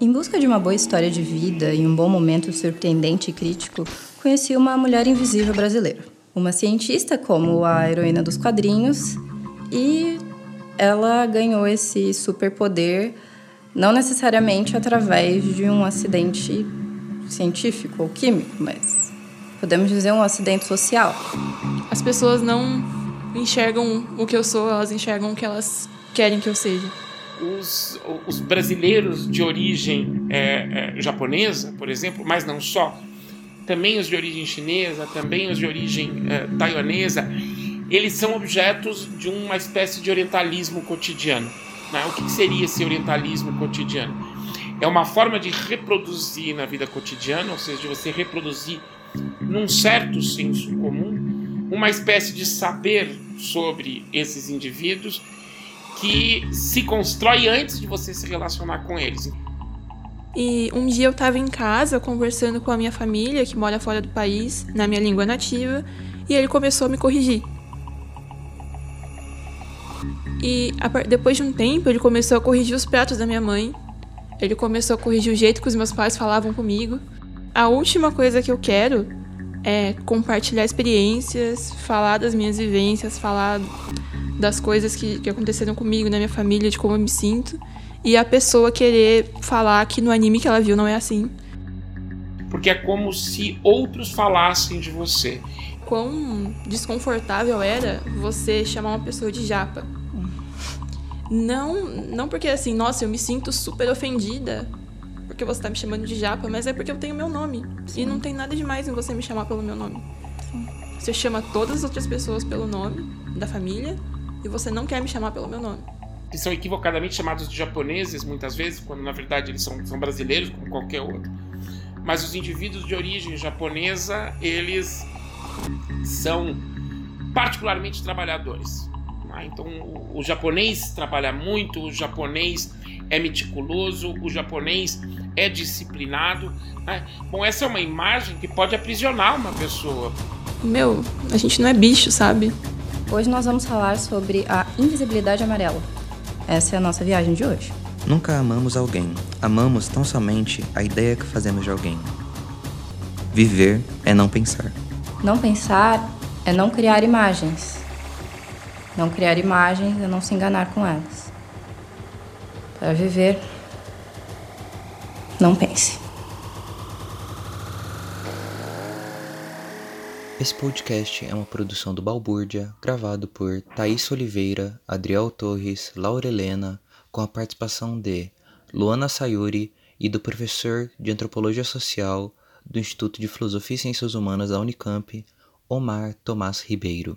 Em busca de uma boa história de vida e um bom momento surpreendente e crítico, conheci uma mulher invisível brasileira. Uma cientista como a heroína dos quadrinhos e ela ganhou esse superpoder não necessariamente através de um acidente científico ou químico, mas podemos dizer um acidente social. As pessoas não enxergam o que eu sou, elas enxergam o que elas querem que eu seja. Os, os brasileiros de origem é, é, japonesa, por exemplo, mas não só, também os de origem chinesa, também os de origem é, taiwanesa, eles são objetos de uma espécie de orientalismo cotidiano. Né? O que seria esse orientalismo cotidiano? É uma forma de reproduzir na vida cotidiana, ou seja, de você reproduzir num certo senso comum, uma espécie de saber sobre esses indivíduos que se constrói antes de você se relacionar com eles. E um dia eu estava em casa conversando com a minha família, que mora fora do país, na minha língua nativa, e ele começou a me corrigir. E depois de um tempo, ele começou a corrigir os pratos da minha mãe. Ele começou a corrigir o jeito que os meus pais falavam comigo. A última coisa que eu quero é compartilhar experiências, falar das minhas vivências, falar das coisas que, que aconteceram comigo, na minha família, de como eu me sinto. E a pessoa querer falar que no anime que ela viu não é assim. Porque é como se outros falassem de você. Quão desconfortável era você chamar uma pessoa de japa não, não porque assim, nossa, eu me sinto super ofendida porque você tá me chamando de japa, mas é porque eu tenho meu nome. Sim. E não tem nada demais em você me chamar pelo meu nome. Sim. Você chama todas as outras pessoas pelo nome da família e você não quer me chamar pelo meu nome. Que são equivocadamente chamados de japoneses muitas vezes, quando na verdade eles são, são brasileiros como qualquer outro. Mas os indivíduos de origem japonesa, eles são particularmente trabalhadores. Tá? Então, o, o japonês trabalha muito, o japonês é meticuloso, o japonês é disciplinado. Né? Bom, essa é uma imagem que pode aprisionar uma pessoa. Meu, a gente não é bicho, sabe? Hoje nós vamos falar sobre a invisibilidade amarela. Essa é a nossa viagem de hoje. Nunca amamos alguém, amamos tão somente a ideia que fazemos de alguém. Viver é não pensar. Não pensar é não criar imagens, não criar imagens e não se enganar com elas. Para viver, não pense. Esse podcast é uma produção do Balbúrdia, gravado por Thaís Oliveira, Adriel Torres, Laura Helena, com a participação de Luana Sayuri e do professor de Antropologia Social do Instituto de Filosofia e Ciências Humanas da Unicamp, Omar Tomás Ribeiro.